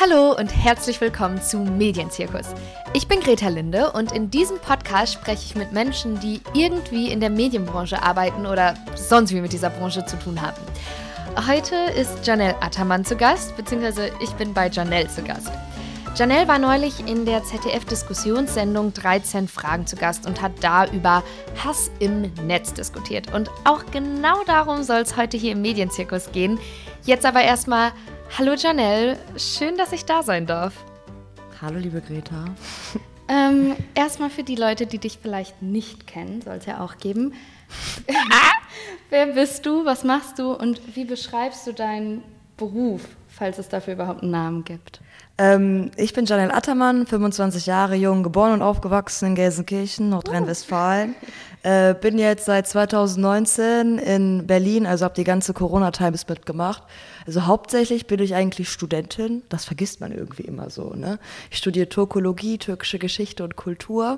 Hallo und herzlich willkommen zu Medienzirkus. Ich bin Greta Linde und in diesem Podcast spreche ich mit Menschen, die irgendwie in der Medienbranche arbeiten oder sonst wie mit dieser Branche zu tun haben. Heute ist Janelle Attermann zu Gast, beziehungsweise ich bin bei Janelle zu Gast. Janelle war neulich in der ZDF-Diskussionssendung 13 Fragen zu Gast und hat da über Hass im Netz diskutiert. Und auch genau darum soll es heute hier im Medienzirkus gehen. Jetzt aber erstmal Hallo Janelle, schön, dass ich da sein darf. Hallo liebe Greta. Ähm, erstmal für die Leute, die dich vielleicht nicht kennen, soll es ja auch geben. Wer bist du, was machst du und wie beschreibst du deinen Beruf, falls es dafür überhaupt einen Namen gibt? Ähm, ich bin Janelle Attermann, 25 Jahre jung, geboren und aufgewachsen in Gelsenkirchen, Nordrhein-Westfalen. Äh, bin jetzt seit 2019 in Berlin, also habe die ganze Corona-Times mitgemacht. Also hauptsächlich bin ich eigentlich Studentin, das vergisst man irgendwie immer so. Ne? Ich studiere Turkologie, türkische Geschichte und Kultur.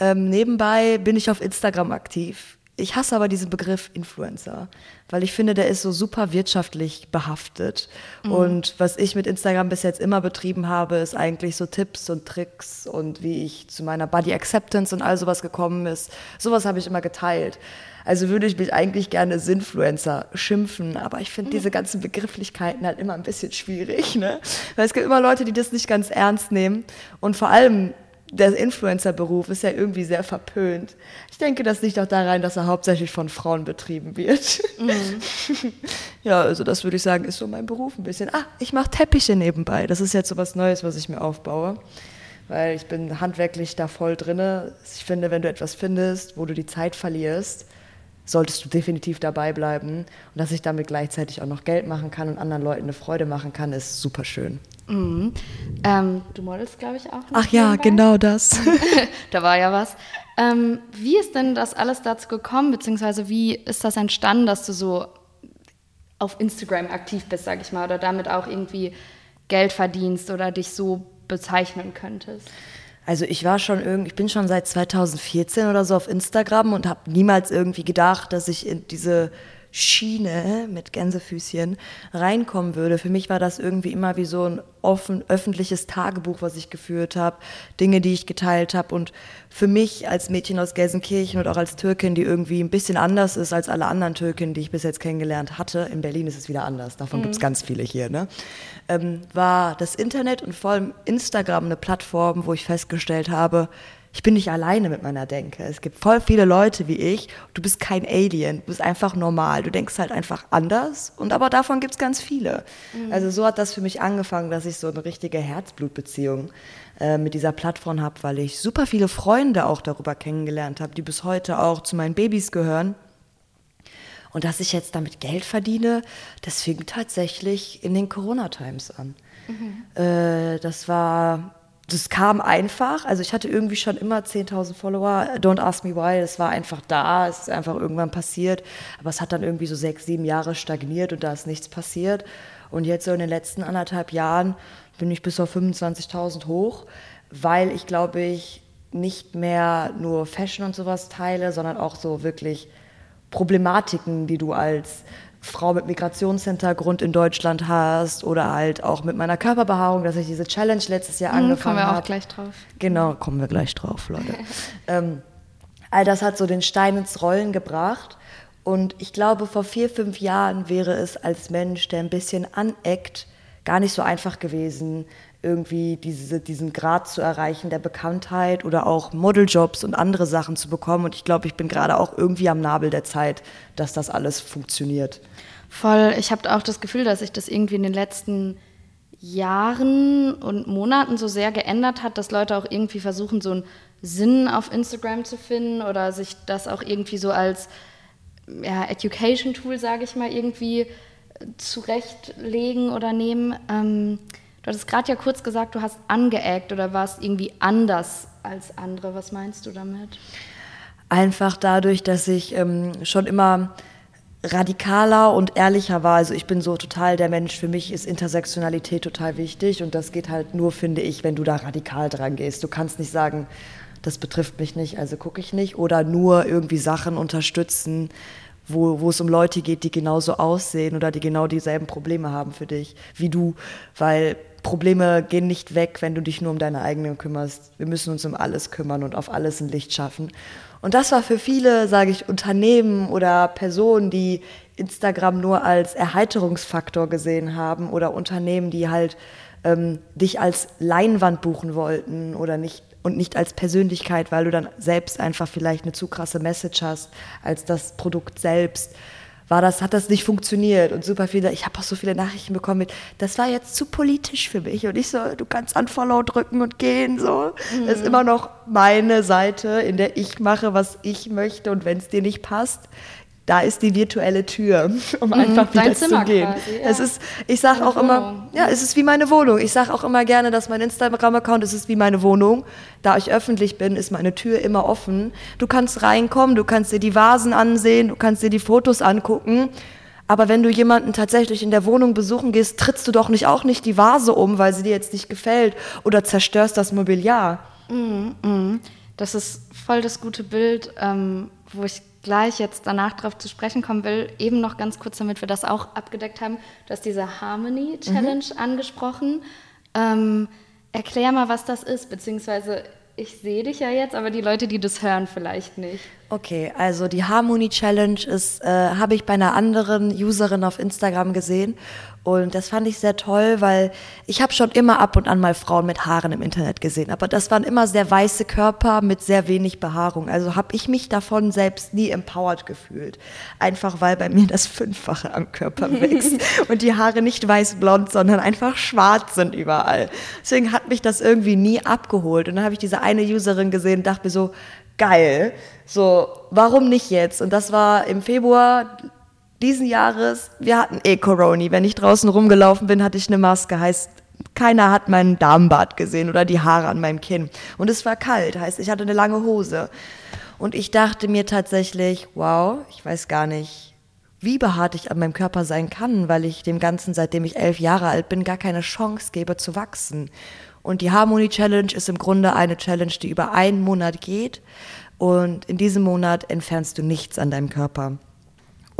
Ähm, nebenbei bin ich auf Instagram aktiv. Ich hasse aber diesen Begriff Influencer, weil ich finde, der ist so super wirtschaftlich behaftet. Mhm. Und was ich mit Instagram bis jetzt immer betrieben habe, ist eigentlich so Tipps und Tricks und wie ich zu meiner Body Acceptance und all sowas gekommen ist. Sowas habe ich immer geteilt. Also würde ich mich eigentlich gerne Sinfluencer schimpfen, aber ich finde diese ganzen Begrifflichkeiten halt immer ein bisschen schwierig, ne? Weil es gibt immer Leute, die das nicht ganz ernst nehmen und vor allem der Influencer-Beruf ist ja irgendwie sehr verpönt. Ich denke, das liegt auch daran, dass er hauptsächlich von Frauen betrieben wird. Mhm. ja, also das würde ich sagen, ist so mein Beruf ein bisschen. Ah, ich mache Teppiche nebenbei. Das ist jetzt so was Neues, was ich mir aufbaue. Weil ich bin handwerklich da voll drinne. Ich finde, wenn du etwas findest, wo du die Zeit verlierst, solltest du definitiv dabei bleiben. Und dass ich damit gleichzeitig auch noch Geld machen kann und anderen Leuten eine Freude machen kann, ist super schön. Mhm. Ähm, du modelst, glaube ich, auch. Ach ja, nebenbei. genau das. da war ja was. Ähm, wie ist denn das alles dazu gekommen, beziehungsweise wie ist das entstanden, dass du so auf Instagram aktiv bist, sag ich mal, oder damit auch irgendwie Geld verdienst oder dich so bezeichnen könntest? Also ich war schon irgendwie, ich bin schon seit 2014 oder so auf Instagram und habe niemals irgendwie gedacht, dass ich in diese Schiene mit Gänsefüßchen reinkommen würde. Für mich war das irgendwie immer wie so ein offen, öffentliches Tagebuch, was ich geführt habe, Dinge, die ich geteilt habe. Und für mich als Mädchen aus Gelsenkirchen und auch als Türkin, die irgendwie ein bisschen anders ist als alle anderen Türkinnen, die ich bis jetzt kennengelernt hatte, in Berlin ist es wieder anders, davon mhm. gibt es ganz viele hier, ne? ähm, war das Internet und vor allem Instagram eine Plattform, wo ich festgestellt habe, ich bin nicht alleine mit meiner Denke. Es gibt voll viele Leute wie ich. Du bist kein Alien, du bist einfach normal. Du denkst halt einfach anders und aber davon gibt es ganz viele. Mhm. Also so hat das für mich angefangen, dass ich so eine richtige Herzblutbeziehung äh, mit dieser Plattform habe, weil ich super viele Freunde auch darüber kennengelernt habe, die bis heute auch zu meinen Babys gehören. Und dass ich jetzt damit Geld verdiene, das fing tatsächlich in den Corona-Times an. Mhm. Äh, das war das kam einfach. Also ich hatte irgendwie schon immer 10.000 Follower. Don't ask me why. Das war einfach da. Es ist einfach irgendwann passiert. Aber es hat dann irgendwie so sechs, sieben Jahre stagniert und da ist nichts passiert. Und jetzt so in den letzten anderthalb Jahren bin ich bis auf 25.000 hoch, weil ich glaube ich nicht mehr nur Fashion und sowas teile, sondern auch so wirklich Problematiken, die du als Frau mit Migrationshintergrund in Deutschland hast oder halt auch mit meiner Körperbehaarung, dass ich diese Challenge letztes Jahr mhm, angefangen habe. Kommen wir auch hab. gleich drauf. Genau, kommen wir gleich drauf, Leute. ähm, all das hat so den Stein ins Rollen gebracht. Und ich glaube, vor vier, fünf Jahren wäre es als Mensch, der ein bisschen aneckt, gar nicht so einfach gewesen, irgendwie diese, diesen Grad zu erreichen der Bekanntheit oder auch Modeljobs und andere Sachen zu bekommen. Und ich glaube, ich bin gerade auch irgendwie am Nabel der Zeit, dass das alles funktioniert. Voll. Ich habe auch das Gefühl, dass sich das irgendwie in den letzten Jahren und Monaten so sehr geändert hat, dass Leute auch irgendwie versuchen, so einen Sinn auf Instagram zu finden oder sich das auch irgendwie so als ja, Education-Tool, sage ich mal, irgendwie zurechtlegen oder nehmen. Ähm, Du hattest gerade ja kurz gesagt, du hast angeeckt oder warst irgendwie anders als andere. Was meinst du damit? Einfach dadurch, dass ich ähm, schon immer radikaler und ehrlicher war. Also ich bin so total der Mensch, für mich ist Intersektionalität total wichtig und das geht halt nur, finde ich, wenn du da radikal dran gehst. Du kannst nicht sagen, das betrifft mich nicht, also gucke ich nicht oder nur irgendwie Sachen unterstützen, wo, wo es um Leute geht, die genauso aussehen oder die genau dieselben Probleme haben für dich, wie du, weil Probleme gehen nicht weg, wenn du dich nur um deine eigenen kümmerst. Wir müssen uns um alles kümmern und auf alles ein Licht schaffen. Und das war für viele, sage ich, Unternehmen oder Personen, die Instagram nur als Erheiterungsfaktor gesehen haben oder Unternehmen, die halt ähm, dich als Leinwand buchen wollten oder nicht und nicht als Persönlichkeit, weil du dann selbst einfach vielleicht eine zu krasse Message hast als das Produkt selbst war das, hat das nicht funktioniert und super viele, ich habe auch so viele Nachrichten bekommen mit, das war jetzt zu politisch für mich und ich so, du kannst an Follow drücken und gehen, so. Mhm. Das ist immer noch meine Seite, in der ich mache, was ich möchte und wenn es dir nicht passt, da ist die virtuelle Tür, um mhm, einfach wieder zu gehen. Quasi, ja. Es ist, ich sage auch Wohnung. immer, ja, es ist wie meine Wohnung. Ich sage auch immer gerne, dass mein Instagram-Account, es ist wie meine Wohnung. Da ich öffentlich bin, ist meine Tür immer offen. Du kannst reinkommen, du kannst dir die Vasen ansehen, du kannst dir die Fotos angucken. Aber wenn du jemanden tatsächlich in der Wohnung besuchen gehst, trittst du doch nicht auch nicht die Vase um, weil sie dir jetzt nicht gefällt oder zerstörst das Mobiliar. Mm, mm. Das ist voll das gute Bild, ähm, wo ich gleich jetzt danach darauf zu sprechen kommen will, eben noch ganz kurz, damit wir das auch abgedeckt haben. Du hast diese Harmony Challenge mhm. angesprochen. Ähm, erklär mal, was das ist, beziehungsweise ich sehe dich ja jetzt, aber die Leute, die das hören, vielleicht nicht. Okay, also die Harmony Challenge ist, äh, habe ich bei einer anderen Userin auf Instagram gesehen und das fand ich sehr toll, weil ich habe schon immer ab und an mal Frauen mit Haaren im Internet gesehen, aber das waren immer sehr weiße Körper mit sehr wenig Behaarung. Also habe ich mich davon selbst nie empowered gefühlt, einfach weil bei mir das Fünffache am Körper wächst und die Haare nicht weiß-blond, sondern einfach schwarz sind überall. Deswegen hat mich das irgendwie nie abgeholt und dann habe ich diese eine Userin gesehen und dachte mir so, geil. So, warum nicht jetzt? Und das war im Februar diesen Jahres. Wir hatten eh Corona. Wenn ich draußen rumgelaufen bin, hatte ich eine Maske. Heißt, keiner hat meinen Darmbart gesehen oder die Haare an meinem Kinn. Und es war kalt. Heißt, ich hatte eine lange Hose. Und ich dachte mir tatsächlich, wow, ich weiß gar nicht, wie behaart ich an meinem Körper sein kann, weil ich dem Ganzen, seitdem ich elf Jahre alt bin, gar keine Chance gebe zu wachsen. Und die Harmony Challenge ist im Grunde eine Challenge, die über einen Monat geht. Und in diesem Monat entfernst du nichts an deinem Körper,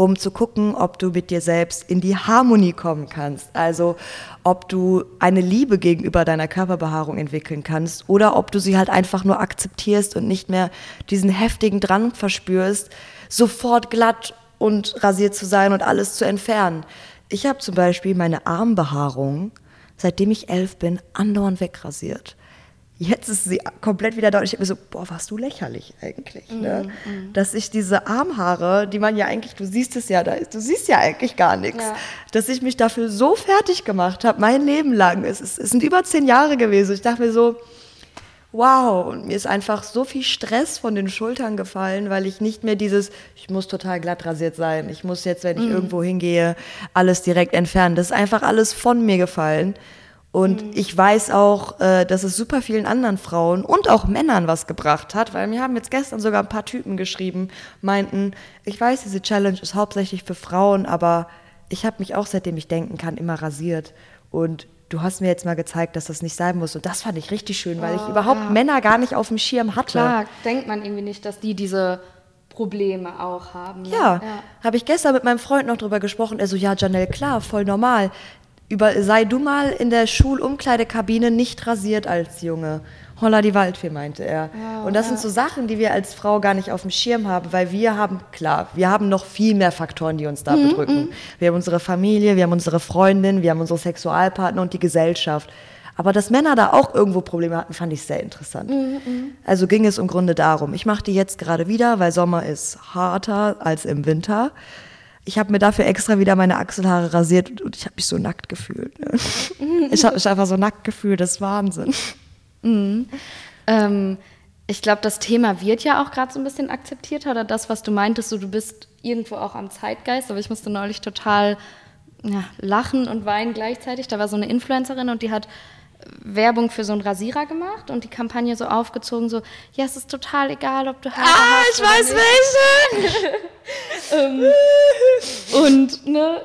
um zu gucken, ob du mit dir selbst in die Harmonie kommen kannst. Also ob du eine Liebe gegenüber deiner Körperbehaarung entwickeln kannst oder ob du sie halt einfach nur akzeptierst und nicht mehr diesen heftigen Drang verspürst, sofort glatt und rasiert zu sein und alles zu entfernen. Ich habe zum Beispiel meine Armbehaarung seitdem ich elf bin, andauernd wegrasiert. Jetzt ist sie komplett wieder da und ich habe mir so, boah, warst du lächerlich eigentlich, ne? Mm, mm. Dass ich diese Armhaare, die man ja eigentlich, du siehst es ja, da, du siehst ja eigentlich gar nichts, ja. dass ich mich dafür so fertig gemacht habe, mein Leben lang. Es, ist, es sind über zehn Jahre gewesen. Ich dachte mir so, wow, und mir ist einfach so viel Stress von den Schultern gefallen, weil ich nicht mehr dieses, ich muss total glatt rasiert sein, ich muss jetzt, wenn ich mhm. irgendwo hingehe, alles direkt entfernen. Das ist einfach alles von mir gefallen. Und mhm. ich weiß auch, äh, dass es super vielen anderen Frauen und auch Männern was gebracht hat, weil mir haben jetzt gestern sogar ein paar Typen geschrieben, meinten, ich weiß, diese Challenge ist hauptsächlich für Frauen, aber ich habe mich auch, seitdem ich denken kann, immer rasiert. Und du hast mir jetzt mal gezeigt, dass das nicht sein muss. Und das fand ich richtig schön, weil oh, ich überhaupt ja. Männer gar nicht auf dem Schirm hatte. Klar, denkt man irgendwie nicht, dass die diese Probleme auch haben. Ne? Ja, ja. habe ich gestern mit meinem Freund noch drüber gesprochen. Er so, ja, Janelle, klar, voll normal. Über, sei du mal in der Schulumkleidekabine nicht rasiert als Junge. Holla die Waldfee, meinte er. Wow, und das ja. sind so Sachen, die wir als Frau gar nicht auf dem Schirm haben, weil wir haben, klar, wir haben noch viel mehr Faktoren, die uns da mhm, bedrücken. Mhm. Wir haben unsere Familie, wir haben unsere Freundin, wir haben unsere Sexualpartner und die Gesellschaft. Aber dass Männer da auch irgendwo Probleme hatten, fand ich sehr interessant. Mhm, mhm. also ging es im Grunde darum. Ich mache die jetzt gerade wieder, weil Sommer ist harter als im Winter. Ich habe mir dafür extra wieder meine Achselhaare rasiert und ich habe mich so nackt gefühlt. Ne? Ich habe mich einfach so nackt gefühlt, das ist Wahnsinn. Mhm. Ähm, ich glaube, das Thema wird ja auch gerade so ein bisschen akzeptierter oder das, was du meintest, so du bist irgendwo auch am Zeitgeist, aber ich musste neulich total ja, lachen und weinen gleichzeitig. Da war so eine Influencerin und die hat Werbung für so einen Rasierer gemacht und die Kampagne so aufgezogen, so, ja, es ist total egal, ob du Haare ah, hast. Ah, ich weiß welche! ähm, und, ne,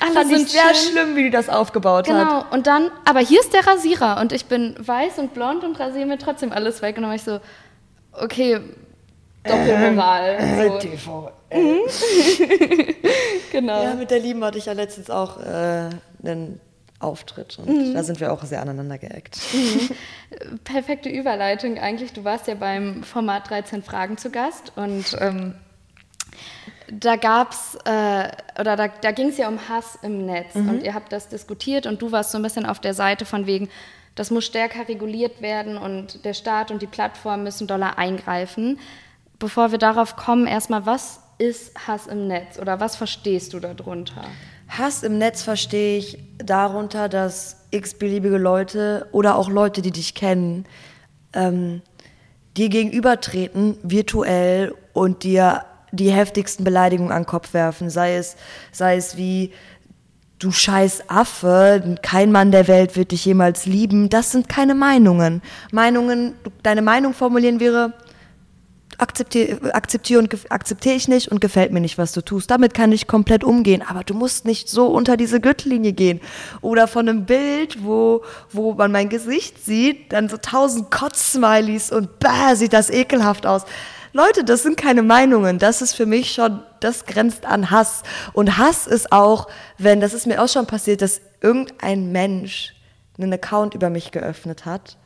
alle Fand sind ich sehr schön. schlimm, wie die das aufgebaut genau. hat. Genau, und dann, aber hier ist der Rasierer und ich bin weiß und blond und rasiere mir trotzdem alles weg. Und dann war ich so, okay, Doppelmoral. Äh, so. TV. Genau. Ja, mit der Lieben hatte ich ja letztens auch äh, einen Auftritt und da sind wir auch sehr aneinander geeckt. Perfekte Überleitung eigentlich. Du warst ja beim Format 13 Fragen zu Gast und ähm, da gab's äh, oder da, da ging es ja um Hass im Netz und ihr habt das diskutiert und du warst so ein bisschen auf der Seite von wegen, das muss stärker reguliert werden und der Staat und die Plattform müssen doller eingreifen. Bevor wir darauf kommen, erstmal, was ist Hass im Netz oder was verstehst du darunter? Hass im Netz verstehe ich darunter, dass x-beliebige Leute oder auch Leute, die dich kennen, ähm, dir gegenübertreten, virtuell und dir die heftigsten Beleidigungen an den Kopf werfen. Sei es, sei es wie, du scheiß Affe, kein Mann der Welt wird dich jemals lieben. Das sind keine Meinungen. Meinungen, deine Meinung formulieren wäre, akzeptiere akzeptier und akzeptiere ich nicht und gefällt mir nicht, was du tust. Damit kann ich komplett umgehen, aber du musst nicht so unter diese Gürtellinie gehen. Oder von einem Bild, wo, wo man mein Gesicht sieht, dann so tausend Kotz-Smileys und bah, sieht das ekelhaft aus. Leute, das sind keine Meinungen. Das ist für mich schon, das grenzt an Hass. Und Hass ist auch, wenn, das ist mir auch schon passiert, dass irgendein Mensch einen Account über mich geöffnet hat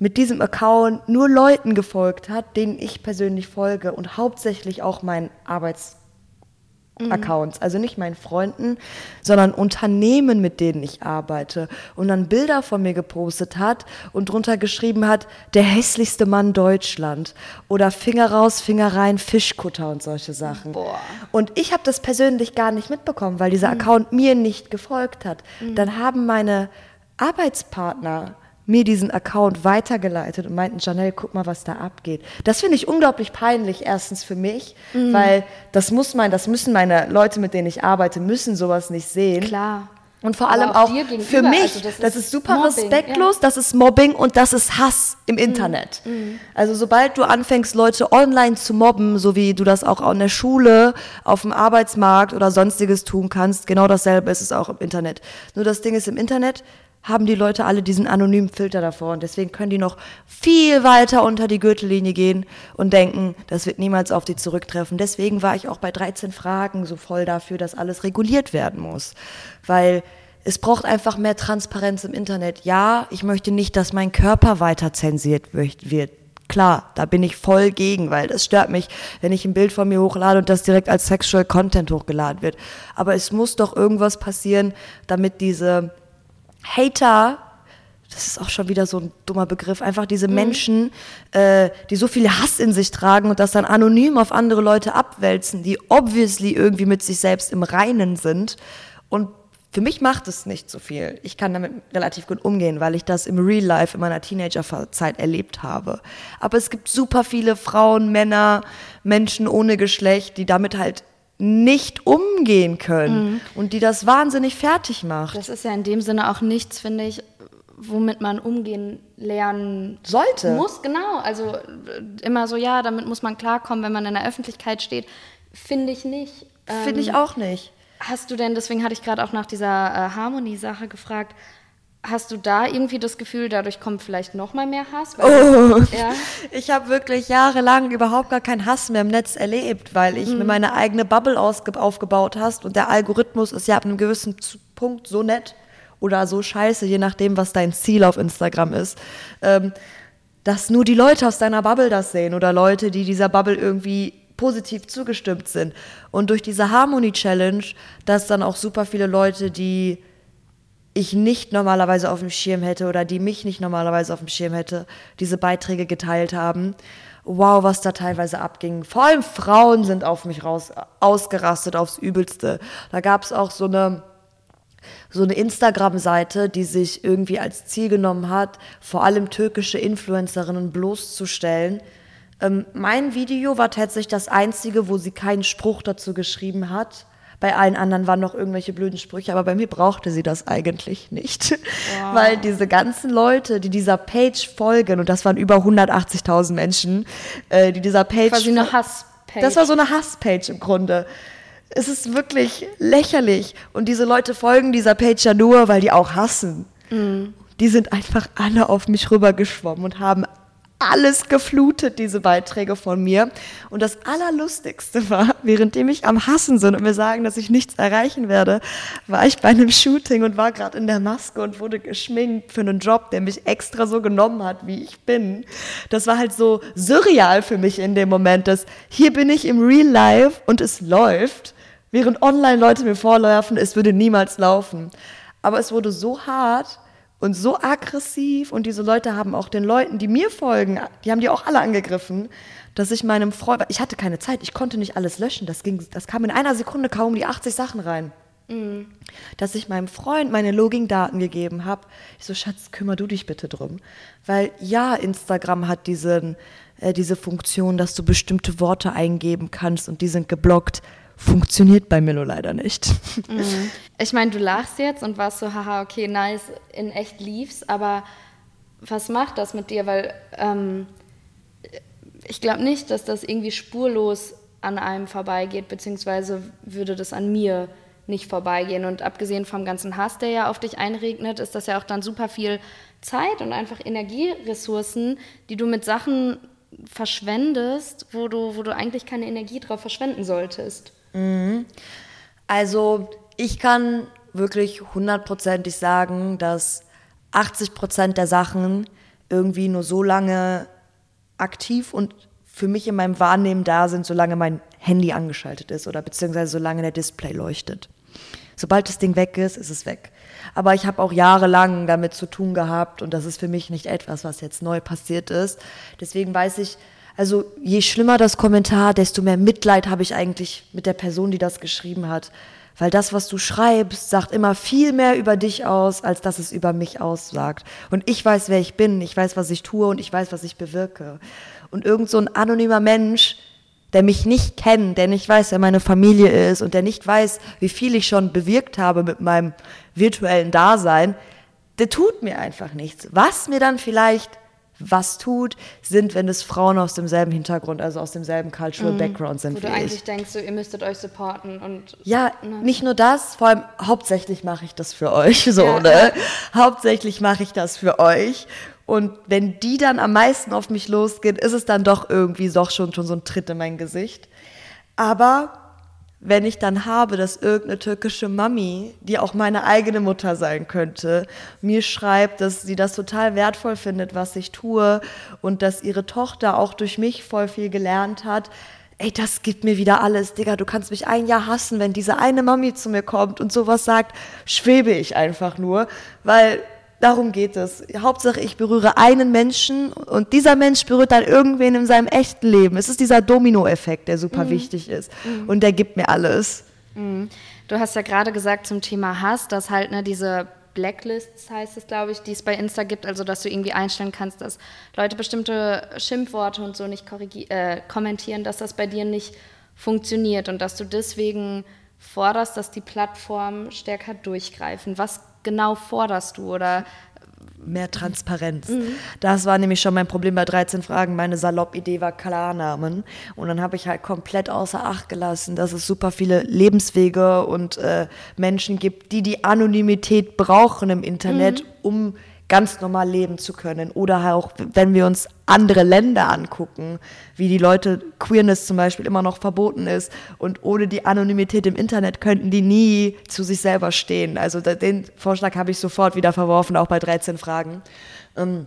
mit diesem Account nur Leuten gefolgt hat, denen ich persönlich folge und hauptsächlich auch meinen Arbeitsaccounts, also nicht meinen Freunden, sondern Unternehmen, mit denen ich arbeite und dann Bilder von mir gepostet hat und drunter geschrieben hat, der hässlichste Mann Deutschland oder Finger raus, Finger rein, Fischkutter und solche Sachen. Boah. Und ich habe das persönlich gar nicht mitbekommen, weil dieser Account mir nicht gefolgt hat. Dann haben meine Arbeitspartner mir diesen Account weitergeleitet und meinten, Janelle, guck mal, was da abgeht. Das finde ich unglaublich peinlich, erstens für mich, weil das muss mein, das müssen meine Leute, mit denen ich arbeite, müssen sowas nicht sehen. Klar. Und vor allem auch auch für mich, also das das, ist ist super Mobbing, respektlos, das ist Mobbing und das ist Hass im Internet. Also sobald du anfängst, Leute online zu mobben, so wie du das auch an der Schule, auf dem Arbeitsmarkt oder sonstiges tun kannst, genau dasselbe ist es auch im Internet. Nur das Ding ist, im Internet haben die Leute alle diesen anonymen Filter davor und deswegen können die noch viel weiter unter die Gürtellinie gehen und denken, das wird niemals auf die zurücktreffen. Deswegen war ich auch bei 13 Fragen so voll dafür, dass alles reguliert werden muss, weil es braucht einfach mehr Transparenz im Internet. Ja, ich möchte nicht, dass mein Körper weiter zensiert wird-. Klar, da bin ich voll gegen, weil das stört mich, wenn ich ein Bild von mir hochlade und das direkt als Sexual Content hochgeladen wird. Aber es muss doch irgendwas passieren, damit diese Hater, das ist auch schon wieder so ein dummer Begriff, einfach diese Menschen, äh, die so viel Hass in sich tragen und das dann anonym auf andere Leute abwälzen, die obviously irgendwie mit sich selbst im Reinen sind. Und für mich macht es nicht so viel. Ich kann damit relativ gut umgehen, weil ich das im Real Life in meiner Teenagerzeit erlebt habe. Aber es gibt super viele Frauen, Männer, Menschen ohne Geschlecht, die damit halt nicht umgehen können und die das wahnsinnig fertig macht. Das ist ja in dem Sinne auch nichts, finde ich, womit man umgehen lernen Sollte. muss. Genau, also äh, immer so, ja, damit muss man klarkommen, wenn man in der Öffentlichkeit steht. Finde ich nicht. Finde Ähm, ich auch nicht. Hast du denn, deswegen hatte ich gerade auch nach dieser äh, Harmonie-Sache gefragt, hast du da irgendwie das Gefühl, dadurch kommt vielleicht noch mal mehr Hass? Weil, ja. Ich habe wirklich jahrelang überhaupt gar keinen Hass mehr im Netz erlebt, weil ich mir meine eigene Bubble aufgebaut hast und der Algorithmus ist ja ab einem gewissen Punkt so nett oder so scheiße, je nachdem, was dein Ziel auf Instagram ist, ähm, dass nur die Leute aus deiner Bubble das sehen oder Leute, die dieser Bubble irgendwie positiv zugestimmt sind. Und durch diese Harmony Challenge, dass dann auch super viele Leute, die ich nicht normalerweise auf dem Schirm hätte oder die mich nicht normalerweise auf dem Schirm hätte, diese Beiträge geteilt haben. Wow, was da teilweise abging. Vor allem Frauen sind auf mich raus, ausgerastet aufs Übelste. Da gab es auch so eine, so eine Instagram-Seite, die sich irgendwie als Ziel genommen hat, vor allem türkische Influencerinnen bloßzustellen. Ähm, mein Video war tatsächlich das einzige, wo sie keinen Spruch dazu geschrieben hat. Bei allen anderen waren noch irgendwelche blöden Sprüche, aber bei mir brauchte sie das eigentlich nicht. Weil diese ganzen Leute, die dieser Page folgen, und das waren über 180.000 Menschen, äh, die dieser Page. Quasi eine Hasspage. Das war so eine Hasspage im Grunde. Es ist wirklich lächerlich. Und diese Leute folgen dieser Page ja nur, weil die auch hassen. Die sind einfach alle auf mich rübergeschwommen und haben alles geflutet, diese Beiträge von mir. Und das Allerlustigste war, währenddem ich am Hassen sind und mir sagen, dass ich nichts erreichen werde, war ich bei einem Shooting und war gerade in der Maske und wurde geschminkt für einen Job, der mich extra so genommen hat, wie ich bin. Das war halt so surreal für mich in dem Moment, dass hier bin ich im Real Life und es läuft, während online Leute mir vorlaufen, es würde niemals laufen. Aber es wurde so hart, und so aggressiv und diese Leute haben auch den Leuten, die mir folgen, die haben die auch alle angegriffen, dass ich meinem Freund, ich hatte keine Zeit, ich konnte nicht alles löschen, das ging, das kam in einer Sekunde kaum die 80 Sachen rein. Mhm. Dass ich meinem Freund meine Login-Daten gegeben habe. Ich so, Schatz, kümmer du dich bitte drum. Weil ja, Instagram hat diesen, äh, diese Funktion, dass du bestimmte Worte eingeben kannst und die sind geblockt funktioniert bei nur leider nicht. Mhm. Ich meine, du lachst jetzt und warst so, haha, okay, nice, in echt lief's, aber was macht das mit dir? Weil ähm, ich glaube nicht, dass das irgendwie spurlos an einem vorbeigeht, beziehungsweise würde das an mir nicht vorbeigehen. Und abgesehen vom ganzen Hass, der ja auf dich einregnet, ist das ja auch dann super viel Zeit und einfach Energieressourcen, die du mit Sachen verschwendest, wo du, wo du eigentlich keine Energie drauf verschwenden solltest. Mhm. Also ich kann wirklich hundertprozentig sagen, dass 80 Prozent der Sachen irgendwie nur so lange aktiv und für mich in meinem Wahrnehmen da sind, solange mein Handy angeschaltet ist oder beziehungsweise solange der Display leuchtet. Sobald das Ding weg ist, ist es weg. Aber ich habe auch jahrelang damit zu tun gehabt und das ist für mich nicht etwas, was jetzt neu passiert ist. Deswegen weiß ich, also je schlimmer das Kommentar, desto mehr Mitleid habe ich eigentlich mit der Person, die das geschrieben hat. Weil das, was du schreibst, sagt immer viel mehr über dich aus, als dass es über mich aussagt. Und ich weiß, wer ich bin, ich weiß, was ich tue und ich weiß, was ich bewirke. Und irgend so ein anonymer Mensch, der mich nicht kennt, der nicht weiß, wer meine Familie ist und der nicht weiß, wie viel ich schon bewirkt habe mit meinem virtuellen Dasein, der tut mir einfach nichts. Was mir dann vielleicht was tut, sind, wenn es Frauen aus demselben Hintergrund, also aus demselben Cultural mhm. Background sind. Wo du eigentlich denkst, so, ihr müsstet euch supporten und. Ja, ne? nicht nur das, vor allem hauptsächlich mache ich das für euch, so, ja, ne? Hauptsächlich mache ich das für euch. Und wenn die dann am meisten auf mich losgehen, ist es dann doch irgendwie doch schon, schon so ein Tritt in mein Gesicht. Aber wenn ich dann habe, dass irgendeine türkische Mami, die auch meine eigene Mutter sein könnte, mir schreibt, dass sie das total wertvoll findet, was ich tue und dass ihre Tochter auch durch mich voll viel gelernt hat, ey, das gibt mir wieder alles, Digga, du kannst mich ein Jahr hassen, wenn diese eine Mami zu mir kommt und sowas sagt, schwebe ich einfach nur, weil Darum geht es. Hauptsache, ich berühre einen Menschen und dieser Mensch berührt dann irgendwen in seinem echten Leben. Es ist dieser Domino-Effekt, der super mhm. wichtig ist. Mhm. Und der gibt mir alles. Mhm. Du hast ja gerade gesagt zum Thema Hass, dass halt ne, diese Blacklists heißt es, glaube ich, die es bei Insta gibt, also dass du irgendwie einstellen kannst, dass Leute bestimmte Schimpfworte und so nicht äh, kommentieren, dass das bei dir nicht funktioniert und dass du deswegen forderst, dass die Plattformen stärker durchgreifen. Was genau forderst du oder mehr Transparenz. Mhm. Das war nämlich schon mein Problem bei 13 Fragen. Meine Salopp-Idee war Klarnamen. Und dann habe ich halt komplett außer Acht gelassen, dass es super viele Lebenswege und äh, Menschen gibt, die die Anonymität brauchen im Internet, mhm. um ganz normal leben zu können. Oder auch, wenn wir uns andere Länder angucken, wie die Leute Queerness zum Beispiel immer noch verboten ist. Und ohne die Anonymität im Internet könnten die nie zu sich selber stehen. Also den Vorschlag habe ich sofort wieder verworfen, auch bei 13 Fragen. Ähm,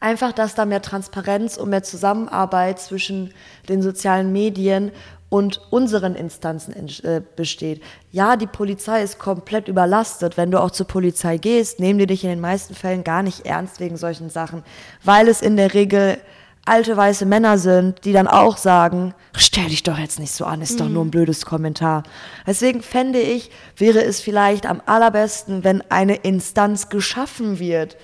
einfach, dass da mehr Transparenz und mehr Zusammenarbeit zwischen den sozialen Medien und unseren Instanzen äh, besteht. Ja, die Polizei ist komplett überlastet. Wenn du auch zur Polizei gehst, nehmen die dich in den meisten Fällen gar nicht ernst wegen solchen Sachen, weil es in der Regel alte weiße Männer sind, die dann auch sagen, stell dich doch jetzt nicht so an, ist mhm. doch nur ein blödes Kommentar. Deswegen fände ich, wäre es vielleicht am allerbesten, wenn eine Instanz geschaffen wird,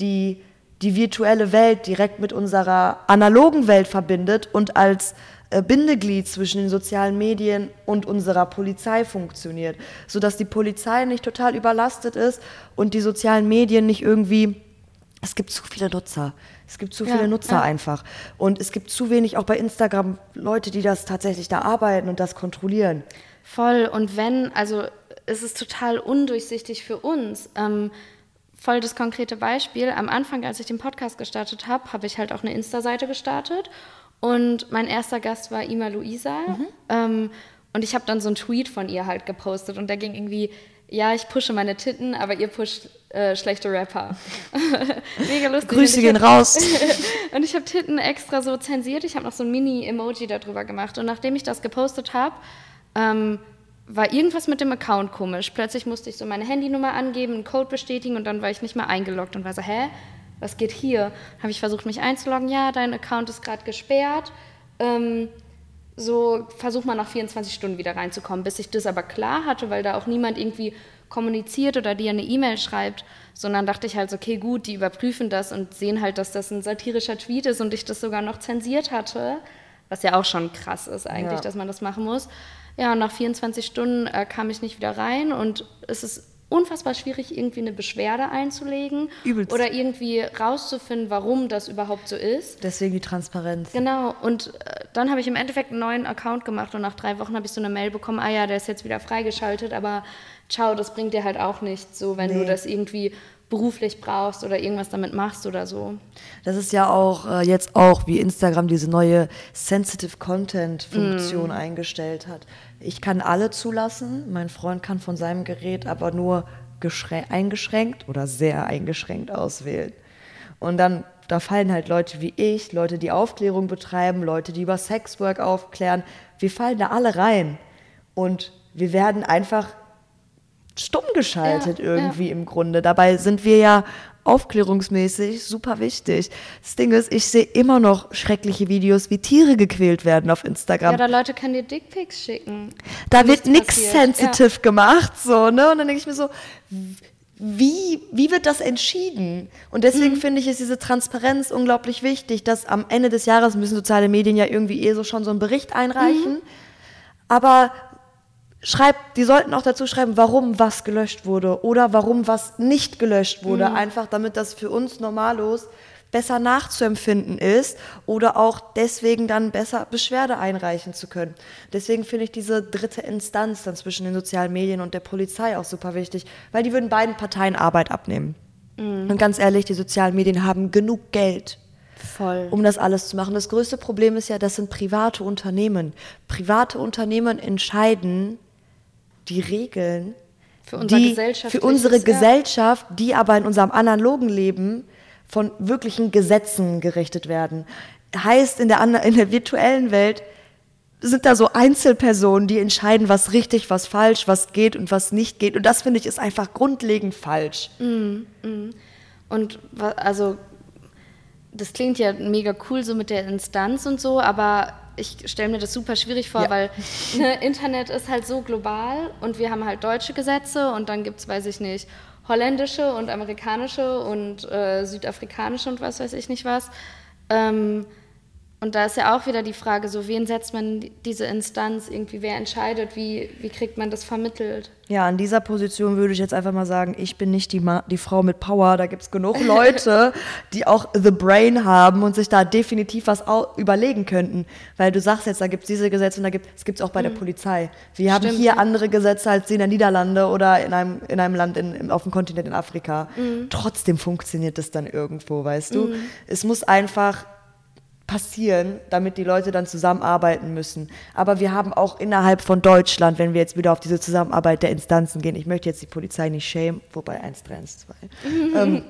die die virtuelle Welt direkt mit unserer analogen Welt verbindet und als Bindeglied zwischen den sozialen Medien und unserer Polizei funktioniert, sodass die Polizei nicht total überlastet ist und die sozialen Medien nicht irgendwie es gibt zu viele Nutzer. Es gibt zu viele ja, Nutzer ja. einfach. Und es gibt zu wenig auch bei Instagram Leute, die das tatsächlich da arbeiten und das kontrollieren. Voll. Und wenn, also es ist total undurchsichtig für uns. Ähm, voll das konkrete Beispiel. Am Anfang, als ich den Podcast gestartet habe, habe ich halt auch eine Insta-Seite gestartet. Und mein erster Gast war Ima Luisa. Mhm. Ähm, und ich habe dann so einen Tweet von ihr halt gepostet. Und da ging irgendwie, ja, ich pushe meine Titten, aber ihr pusht äh, schlechte Rapper. Mega lustig. Grüße gehen raus. und ich habe Titten extra so zensiert. Ich habe noch so ein Mini-Emoji darüber gemacht. Und nachdem ich das gepostet habe, ähm, war irgendwas mit dem Account komisch. Plötzlich musste ich so meine Handynummer angeben, einen Code bestätigen und dann war ich nicht mehr eingeloggt und war so, hä, was geht hier? Habe ich versucht, mich einzuloggen. Ja, dein Account ist gerade gesperrt. Ähm, so versuch mal nach 24 Stunden wieder reinzukommen, bis ich das aber klar hatte, weil da auch niemand irgendwie kommuniziert oder dir eine E-Mail schreibt, sondern dachte ich halt, okay, gut, die überprüfen das und sehen halt, dass das ein satirischer Tweet ist und ich das sogar noch zensiert hatte, was ja auch schon krass ist eigentlich, ja. dass man das machen muss. Ja, und nach 24 Stunden äh, kam ich nicht wieder rein und es ist unfassbar schwierig, irgendwie eine Beschwerde einzulegen Übelst. oder irgendwie rauszufinden, warum das überhaupt so ist. Deswegen die Transparenz. Genau, und äh, dann habe ich im Endeffekt einen neuen Account gemacht und nach drei Wochen habe ich so eine Mail bekommen, ah ja, der ist jetzt wieder freigeschaltet, aber ciao, das bringt dir halt auch nichts, so wenn nee. du das irgendwie beruflich brauchst oder irgendwas damit machst oder so. Das ist ja auch äh, jetzt auch, wie Instagram diese neue Sensitive Content Funktion mm. eingestellt hat. Ich kann alle zulassen, mein Freund kann von seinem Gerät aber nur eingeschränkt oder sehr eingeschränkt auswählen. Und dann da fallen halt Leute wie ich, Leute, die Aufklärung betreiben, Leute, die über Sexwork aufklären. Wir fallen da alle rein. Und wir werden einfach stumm geschaltet ja, irgendwie ja. im Grunde. Dabei sind wir ja aufklärungsmäßig super wichtig. Das Ding ist, ich sehe immer noch schreckliche Videos, wie Tiere gequält werden auf Instagram. Ja, da Leute können dir Dickpics schicken. Da wird nichts sensitive ja. gemacht, so, ne? Und dann denke ich mir so, wie, wie wird das entschieden? Und deswegen mhm. finde ich, ist diese Transparenz unglaublich wichtig, dass am Ende des Jahres müssen soziale Medien ja irgendwie eh so schon so einen Bericht einreichen. Mhm. Aber schreibt, die sollten auch dazu schreiben, warum was gelöscht wurde oder warum was nicht gelöscht wurde, mhm. einfach damit das für uns normalos besser nachzuempfinden ist oder auch deswegen dann besser Beschwerde einreichen zu können. Deswegen finde ich diese dritte Instanz dann zwischen den sozialen Medien und der Polizei auch super wichtig, weil die würden beiden Parteien Arbeit abnehmen. Mhm. Und ganz ehrlich, die sozialen Medien haben genug Geld, Voll. um das alles zu machen. Das größte Problem ist ja, das sind private Unternehmen. Private Unternehmen entscheiden, die Regeln für, unser die, für unsere. Gesellschaft, die aber in unserem analogen Leben von wirklichen Gesetzen gerichtet werden. Heißt, in der, in der virtuellen Welt sind da so Einzelpersonen, die entscheiden, was richtig, was falsch, was geht und was nicht geht. Und das finde ich ist einfach grundlegend falsch. Mm, mm. Und also, das klingt ja mega cool so mit der Instanz und so, aber ich stelle mir das super schwierig vor, ja. weil ne, Internet ist halt so global und wir haben halt deutsche Gesetze und dann gibt es, weiß ich nicht, holländische und amerikanische und äh, südafrikanische und was weiß ich nicht was. Ähm, und da ist ja auch wieder die Frage, so wen setzt man diese Instanz irgendwie, wer entscheidet, wie, wie kriegt man das vermittelt? Ja, an dieser Position würde ich jetzt einfach mal sagen, ich bin nicht die, Ma die Frau mit Power. Da gibt es genug Leute, die auch The Brain haben und sich da definitiv was überlegen könnten. Weil du sagst jetzt, da gibt es diese Gesetze und da gibt es auch bei mhm. der Polizei. Wir Stimmt. haben hier andere Gesetze als die in der Niederlande oder in einem, in einem Land in, auf dem Kontinent in Afrika. Mhm. Trotzdem funktioniert das dann irgendwo, weißt du? Mhm. Es muss einfach passieren, damit die Leute dann zusammenarbeiten müssen. Aber wir haben auch innerhalb von Deutschland, wenn wir jetzt wieder auf diese Zusammenarbeit der Instanzen gehen, ich möchte jetzt die Polizei nicht schämen, wobei 1, 3, 1, 2. ähm,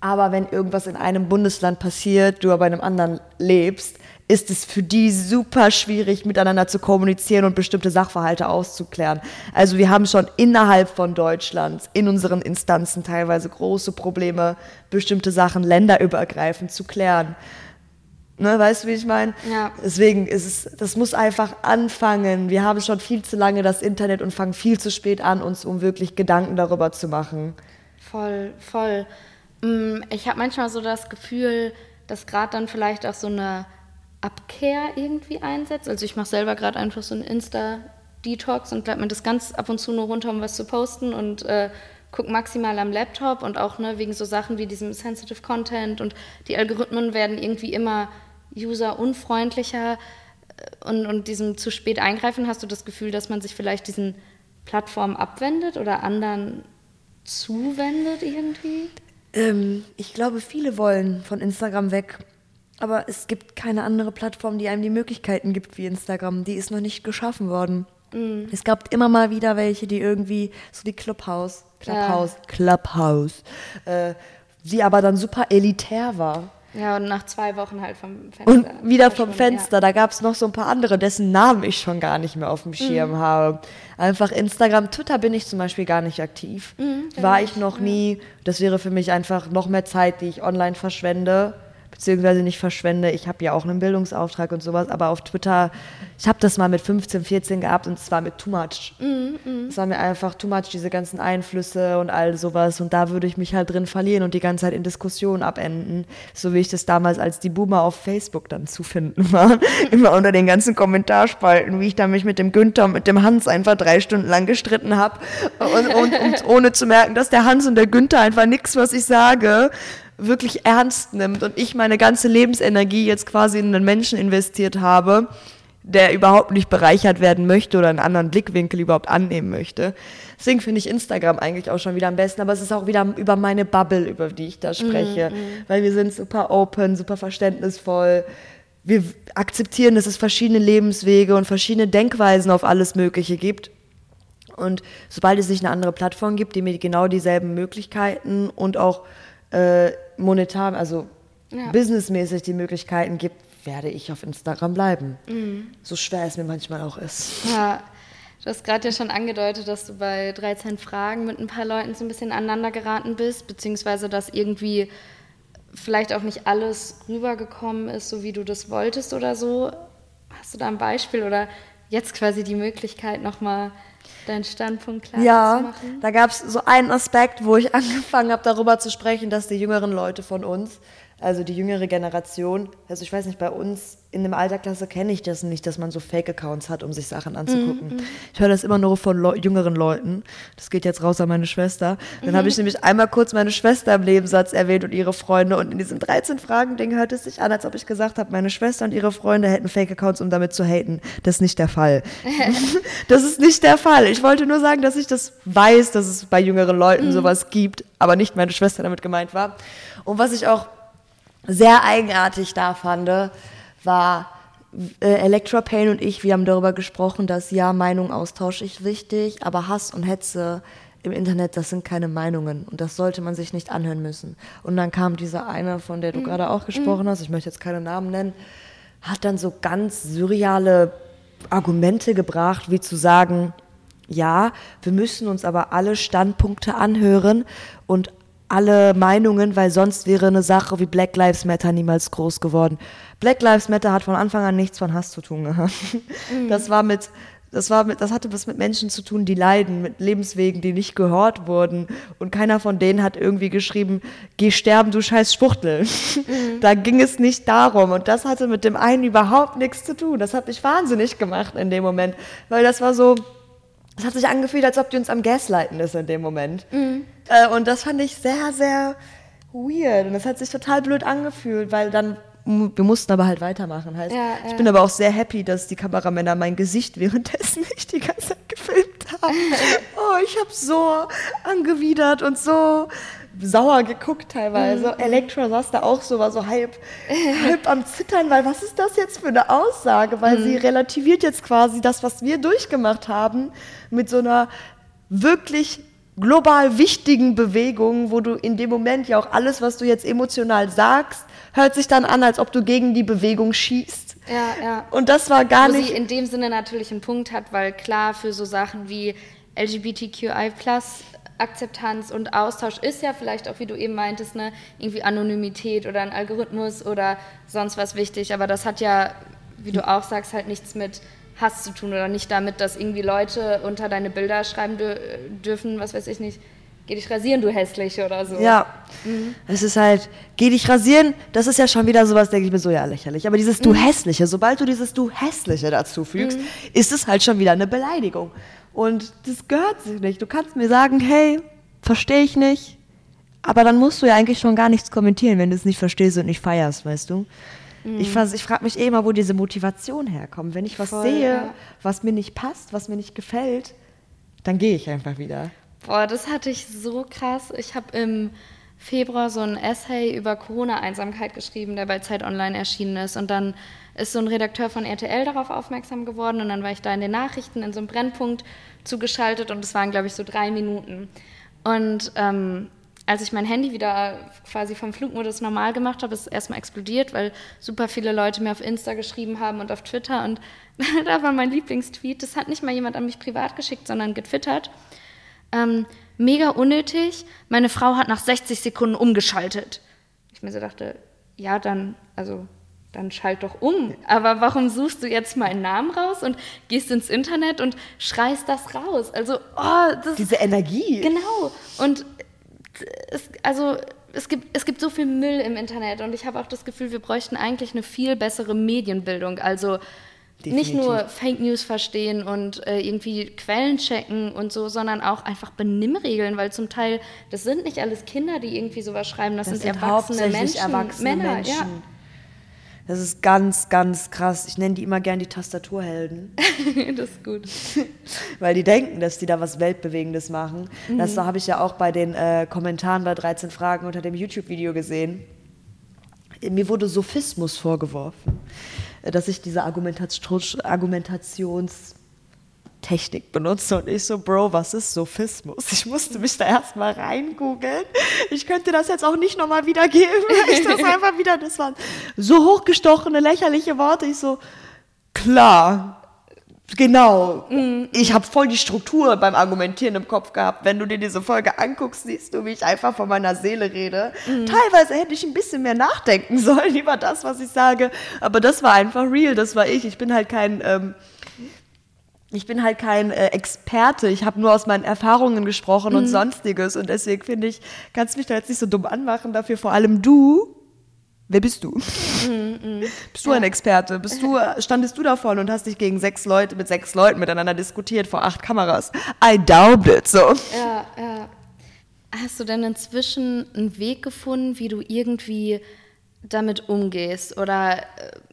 aber wenn irgendwas in einem Bundesland passiert, du aber in einem anderen lebst, ist es für die super schwierig, miteinander zu kommunizieren und bestimmte Sachverhalte auszuklären. Also wir haben schon innerhalb von Deutschland in unseren Instanzen teilweise große Probleme, bestimmte Sachen länderübergreifend zu klären. Ne, weißt du, wie ich meine? Ja. Deswegen ist es, das muss einfach anfangen. Wir haben schon viel zu lange das Internet und fangen viel zu spät an, uns um wirklich Gedanken darüber zu machen. Voll, voll. Mm, ich habe manchmal so das Gefühl, dass gerade dann vielleicht auch so eine Abkehr irgendwie einsetzt. Also ich mache selber gerade einfach so ein Insta-Detox und lade mir das ganz ab und zu nur runter, um was zu posten und äh, gucke maximal am Laptop und auch ne, wegen so Sachen wie diesem Sensitive Content und die Algorithmen werden irgendwie immer userunfreundlicher äh, und, und diesem zu spät eingreifen, hast du das Gefühl, dass man sich vielleicht diesen Plattformen abwendet oder anderen zuwendet irgendwie? Ähm, ich glaube, viele wollen von Instagram weg. Aber es gibt keine andere Plattform, die einem die Möglichkeiten gibt wie Instagram. Die ist noch nicht geschaffen worden. Mm. Es gab immer mal wieder welche, die irgendwie, so die Clubhouse, Clubhouse, ja. Clubhouse, äh, die aber dann super elitär war. Ja, und nach zwei Wochen halt vom Fenster. Und wieder vom Fenster. Ja. Da gab es noch so ein paar andere, dessen Namen ich schon gar nicht mehr auf dem Schirm mhm. habe. Einfach Instagram, Twitter bin ich zum Beispiel gar nicht aktiv. Mhm, War ich noch nie. Das wäre für mich einfach noch mehr Zeit, die ich online verschwende beziehungsweise nicht verschwende. Ich habe ja auch einen Bildungsauftrag und sowas, aber auf Twitter, ich habe das mal mit 15, 14 gehabt und zwar mit Too Much. Es mm, mm. war mir einfach Too Much, diese ganzen Einflüsse und all sowas und da würde ich mich halt drin verlieren und die ganze Zeit in Diskussionen abenden, so wie ich das damals als die Boomer auf Facebook dann zu finden war. Immer unter den ganzen Kommentarspalten, wie ich da mich mit dem Günther und mit dem Hans einfach drei Stunden lang gestritten habe und, und, und ohne zu merken, dass der Hans und der Günther einfach nichts, was ich sage, wirklich ernst nimmt und ich meine ganze Lebensenergie jetzt quasi in einen Menschen investiert habe, der überhaupt nicht bereichert werden möchte oder einen anderen Blickwinkel überhaupt annehmen möchte. Deswegen finde ich Instagram eigentlich auch schon wieder am besten, aber es ist auch wieder über meine Bubble, über die ich da spreche, mm, mm. weil wir sind super open, super verständnisvoll. Wir akzeptieren, dass es verschiedene Lebenswege und verschiedene Denkweisen auf alles Mögliche gibt. Und sobald es nicht eine andere Plattform gibt, die mir genau dieselben Möglichkeiten und auch äh, monetar, also ja. businessmäßig die Möglichkeiten gibt, werde ich auf Instagram bleiben. Mhm. So schwer es mir manchmal auch ist. Ja. Du hast gerade ja schon angedeutet, dass du bei 13 Fragen mit ein paar Leuten so ein bisschen aneinander geraten bist, beziehungsweise dass irgendwie vielleicht auch nicht alles rübergekommen ist, so wie du das wolltest oder so. Hast du da ein Beispiel oder jetzt quasi die Möglichkeit, nochmal deinen Standpunkt klar ja, zu machen? Ja, da gab es so einen Aspekt, wo ich angefangen habe, darüber zu sprechen, dass die jüngeren Leute von uns also die jüngere Generation, also ich weiß nicht, bei uns in der Alterklasse kenne ich das nicht, dass man so Fake-Accounts hat, um sich Sachen anzugucken. Mm, Ich höre das immer nur von Le jüngeren Leuten. Das geht jetzt raus an meine Schwester. Dann mm. habe ich nämlich einmal kurz meine Schwester im Nebensatz erwähnt und ihre Freunde. Und in diesem 13-Fragen-Ding hört es sich an, als ob ich gesagt habe, meine Schwester und ihre Freunde hätten Fake-Accounts, um damit zu haten. Das ist nicht der Fall. das ist nicht der Fall. Ich wollte nur sagen, dass ich das weiß, dass es bei jüngeren Leuten mm. sowas gibt, aber nicht meine Schwester damit gemeint war. Und was ich auch sehr eigenartig da fand, war äh, Electra Payne und ich, wir haben darüber gesprochen, dass ja, Meinungaustausch ist wichtig, aber Hass und Hetze im Internet, das sind keine Meinungen und das sollte man sich nicht anhören müssen. Und dann kam dieser eine, von der du mm. gerade auch gesprochen mm. hast, ich möchte jetzt keine Namen nennen, hat dann so ganz surreale Argumente gebracht, wie zu sagen, ja, wir müssen uns aber alle Standpunkte anhören und alle Meinungen, weil sonst wäre eine Sache wie Black Lives Matter niemals groß geworden. Black Lives Matter hat von Anfang an nichts von Hass zu tun gehabt. Mhm. Das war mit das, war mit, das hatte was mit Menschen zu tun, die leiden, mit Lebenswegen, die nicht gehört wurden. Und keiner von denen hat irgendwie geschrieben, geh sterben, du scheiß Spuchtel. Mhm. Da ging es nicht darum. Und das hatte mit dem einen überhaupt nichts zu tun. Das hat mich wahnsinnig gemacht in dem Moment. Weil das war so, es hat sich angefühlt, als ob die uns am Gaslighten ist in dem Moment. Mhm. Äh, und das fand ich sehr, sehr weird. Und das hat sich total blöd angefühlt, weil dann wir mussten aber halt weitermachen. Heißt, ja, ja. Ich bin aber auch sehr happy, dass die Kameramänner mein Gesicht währenddessen nicht die ganze Zeit gefilmt haben. Oh, ich habe so angewidert und so sauer geguckt teilweise. Mhm. Elektra saß da auch so, war so halb, halb am Zittern, weil was ist das jetzt für eine Aussage? Weil mhm. sie relativiert jetzt quasi das, was wir durchgemacht haben, mit so einer wirklich global wichtigen Bewegung, wo du in dem Moment ja auch alles, was du jetzt emotional sagst, hört sich dann an, als ob du gegen die Bewegung schießt. Ja, ja. Und das war gar wo nicht. sie in dem Sinne natürlich einen Punkt hat, weil klar für so Sachen wie LGBTQI Akzeptanz und Austausch ist ja vielleicht auch, wie du eben meintest, ne, irgendwie Anonymität oder ein Algorithmus oder sonst was wichtig. Aber das hat ja, wie du auch sagst, halt nichts mit Hass zu tun oder nicht damit, dass irgendwie Leute unter deine Bilder schreiben dürfen, was weiß ich nicht, geh dich rasieren, du hässliche oder so. Ja, mhm. es ist halt, geh dich rasieren, das ist ja schon wieder sowas, denke ich mir so, ja, lächerlich. Aber dieses du mhm. hässliche, sobald du dieses du hässliche dazu fügst, mhm. ist es halt schon wieder eine Beleidigung. Und das gehört sich nicht. Du kannst mir sagen, hey, verstehe ich nicht. Aber dann musst du ja eigentlich schon gar nichts kommentieren, wenn du es nicht verstehst und nicht feierst, weißt du? Mhm. Ich, ich frage mich eh immer, wo diese Motivation herkommt. Wenn ich was Voll, sehe, ja. was mir nicht passt, was mir nicht gefällt, dann gehe ich einfach wieder. Boah, das hatte ich so krass. Ich habe im Februar so ein Essay über Corona-Einsamkeit geschrieben, der bei Zeit Online erschienen ist. Und dann ist so ein Redakteur von RTL darauf aufmerksam geworden. Und dann war ich da in den Nachrichten in so einem Brennpunkt zugeschaltet. Und es waren, glaube ich, so drei Minuten. Und ähm, als ich mein Handy wieder quasi vom Flugmodus normal gemacht habe, ist es erstmal explodiert, weil super viele Leute mir auf Insta geschrieben haben und auf Twitter. Und da war mein Lieblingstweet. Das hat nicht mal jemand an mich privat geschickt, sondern getwittert. Ähm, mega unnötig. Meine Frau hat nach 60 Sekunden umgeschaltet. Ich mir so dachte, ja, dann, also, dann schalt doch um. Aber warum suchst du jetzt meinen Namen raus und gehst ins Internet und schreist das raus? Also, oh, das, Diese Energie. Genau. Und es, also, es gibt, es gibt so viel Müll im Internet und ich habe auch das Gefühl, wir bräuchten eigentlich eine viel bessere Medienbildung. Also nicht Definitiv. nur Fake News verstehen und äh, irgendwie Quellen checken und so, sondern auch einfach Benimmregeln, weil zum Teil, das sind nicht alles Kinder, die irgendwie sowas schreiben, das, Das sind, sind erwachsene Menschen, erwachsene Männer, Menschen. ja. Das ist ganz, ganz krass. Ich nenne die immer gern die Tastaturhelden, das ist gut. weil die denken, dass die da was Weltbewegendes machen. Das Mhm. habe ich ja auch bei den äh, Kommentaren bei 13 Fragen unter dem YouTube-Video gesehen. Mir wurde Sophismus vorgeworfen, äh, dass ich diese Argumentation, Argumentationstechnik benutze. Und ich so, Bro, was ist Sophismus? Ich musste mich da erstmal reingoogeln. Ich könnte das jetzt auch nicht nochmal wiedergeben. Ich das einfach wieder, das waren so hochgestochene, lächerliche Worte. Ich so, klar. Genau. Ich habe voll die Struktur beim Argumentieren im Kopf gehabt. Wenn du dir diese Folge anguckst, siehst du, wie ich einfach von meiner Seele rede. Teilweise hätte ich ein bisschen mehr nachdenken sollen über das, was ich sage. Aber das war einfach real. Das war ich. Ich bin halt kein, ähm, ich bin halt kein äh, Experte. Ich habe nur aus meinen Erfahrungen gesprochen und sonstiges. Und deswegen finde ich, kannst du mich da jetzt nicht so dumm anmachen. Dafür vor allem du. Wer bist du? Bist du ein Experte? Bist du, standest du davon und hast dich gegen sechs Leute mit sechs Leuten miteinander diskutiert vor acht Kameras? I doubt it. So. Ja, ja. Hast du denn inzwischen einen Weg gefunden, wie du irgendwie damit umgehst? Oder äh,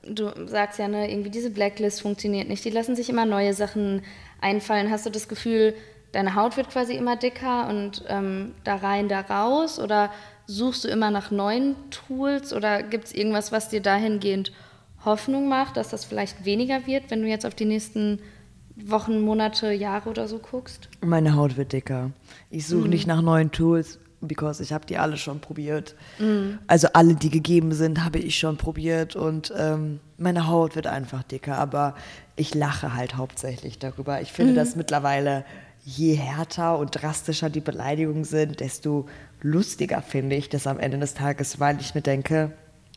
du sagst ja, ne, irgendwie diese Blacklist funktioniert nicht. Die lassen sich immer neue Sachen einfallen. Hast du das Gefühl, deine Haut wird quasi immer dicker und ähm, da rein, da raus? Oder suchst du immer nach neuen Tools? Oder gibt es irgendwas, was dir dahingehend Hoffnung macht, dass das vielleicht weniger wird, wenn du jetzt auf die nächsten Wochen, Monate, Jahre oder so guckst? Meine Haut wird dicker. Ich suche nicht nach neuen Tools, because ich habe die alle schon probiert. Also alle, die gegeben sind, habe ich schon probiert und ähm, meine Haut wird einfach dicker. Aber ich lache halt hauptsächlich darüber. Ich finde, dass mittlerweile je härter und drastischer die Beleidigungen sind, desto lustiger finde ich das am Ende des Tages, weil ich mir denke,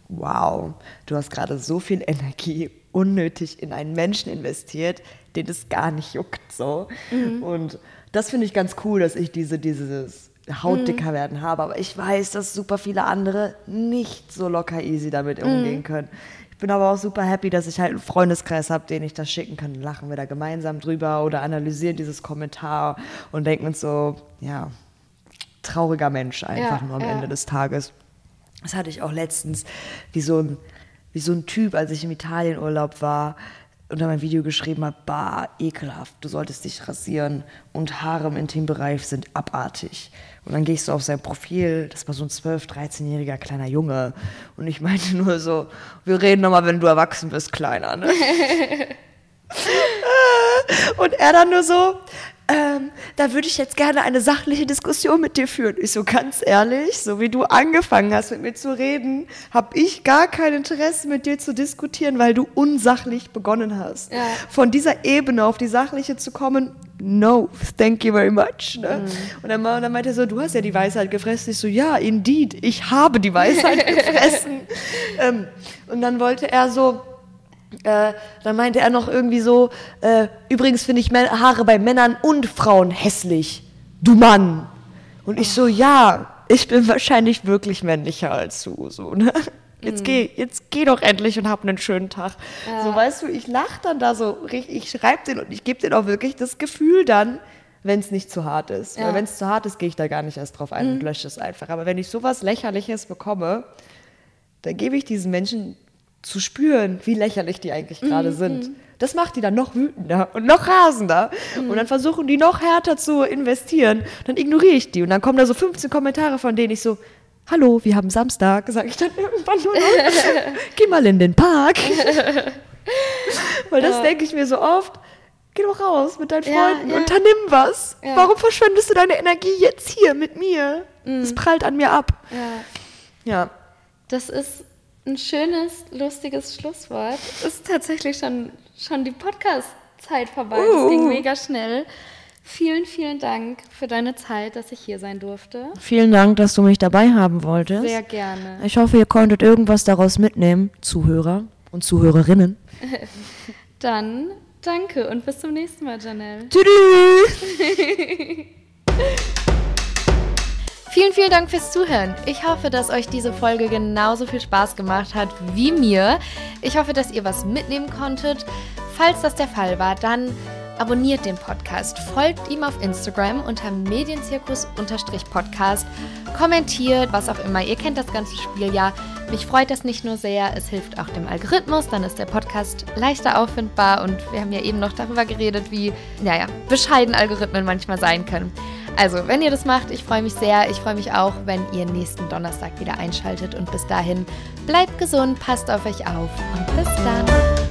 wow, du hast gerade so viel Energie unnötig in einen Menschen investiert, den es gar nicht juckt so. Und das finde ich ganz cool, dass ich diese, dieses Hautdicker werden habe. Aber ich weiß, dass super viele andere nicht so locker easy damit umgehen können. Ich bin aber auch super happy, dass ich halt einen Freundeskreis habe, den ich das schicken kann. Dann lachen wir da gemeinsam drüber oder analysieren dieses Kommentar und denken uns so, ja, trauriger Mensch einfach Ja, nur am ja. Ende des Tages. Das hatte ich auch letztens, wie so ein, wie so ein Typ, als ich im Italienurlaub war, unter mein Video geschrieben hat, bah, ekelhaft, du solltest dich rasieren und Haare im Intimbereich sind abartig. Und dann gehst du auf sein Profil, das war so ein 12-, 13-jähriger kleiner Junge. Und ich meinte nur so, wir reden nochmal, wenn du erwachsen bist, Kleiner. Ne? Und er dann nur so, ähm, da würde ich jetzt gerne eine sachliche Diskussion mit dir führen. Ich so, ganz ehrlich, so wie du angefangen hast mit mir zu reden, habe ich gar kein Interesse mit dir zu diskutieren, weil du unsachlich begonnen hast. Ja. Von dieser Ebene auf die sachliche zu kommen, no, thank you very much. Ne? Und, dann, und dann meinte er so, du hast ja die Weisheit gefressen. Ich so, ja, indeed, ich habe die Weisheit gefressen. ähm, und dann wollte er so, äh, dann meinte er noch irgendwie so, äh, übrigens finde ich Haare bei Männern und Frauen hässlich. Du Mann. Und ich so, ja, ich bin wahrscheinlich wirklich männlicher als du. So, ne? Jetzt geh, jetzt geh doch endlich und hab einen schönen Tag. So, weißt du, ich lach dann da so, richtig, ich schreib den und ich gebe den auch wirklich das Gefühl dann, wenn es nicht zu hart ist. Ja. Wenn es zu hart ist, gehe ich da gar nicht erst drauf ein und lösche es einfach. Aber wenn ich sowas Lächerliches bekomme, dann gebe ich diesen Menschen zu spüren, wie lächerlich die eigentlich gerade sind. Das macht die dann noch wütender und noch rasender. Und dann versuchen die noch härter zu investieren. Dann ignoriere ich die. Und dann kommen da so 15 Kommentare, von denen ich so, hallo, wir haben Samstag, sage ich dann irgendwann nur noch. Geh mal in den Park. Weil das Ja. denke ich mir so oft. Geh doch raus mit deinen Ja, Freunden, ja. unternimm was. Ja. Warum verschwendest du deine Energie jetzt hier mit mir? Mhm. Es prallt an mir ab. Ja. Ja. Das ist ein schönes, lustiges Schlusswort. Ist tatsächlich schon, schon die Podcast-Zeit vorbei. Das Uh. ging mega schnell. Vielen, vielen Dank für deine Zeit, dass ich hier sein durfte. Vielen Dank, dass du mich dabei haben wolltest. Sehr gerne. Ich hoffe, ihr konntet irgendwas daraus mitnehmen, Zuhörer und Zuhörerinnen. Dann danke und bis zum nächsten Mal, Janelle. Tschüss. Vielen, vielen Dank fürs Zuhören. Ich hoffe, dass euch diese Folge genauso viel Spaß gemacht hat wie mir. Ich hoffe, dass ihr was mitnehmen konntet. Falls das der Fall war, dann abonniert den Podcast, folgt ihm auf Instagram unter Medienzirkus-Podcast, kommentiert, was auch immer. Ihr kennt das ganze Spiel ja. Mich freut das nicht nur sehr, es hilft auch dem Algorithmus, dann ist der Podcast leichter auffindbar und wir haben ja eben noch darüber geredet, wie, naja, bescheiden Algorithmen manchmal sein können. Also, wenn ihr das macht, ich freue mich sehr. Ich freue mich auch, wenn ihr nächsten Donnerstag wieder einschaltet. Und bis dahin, bleibt gesund, passt auf euch auf und bis dann.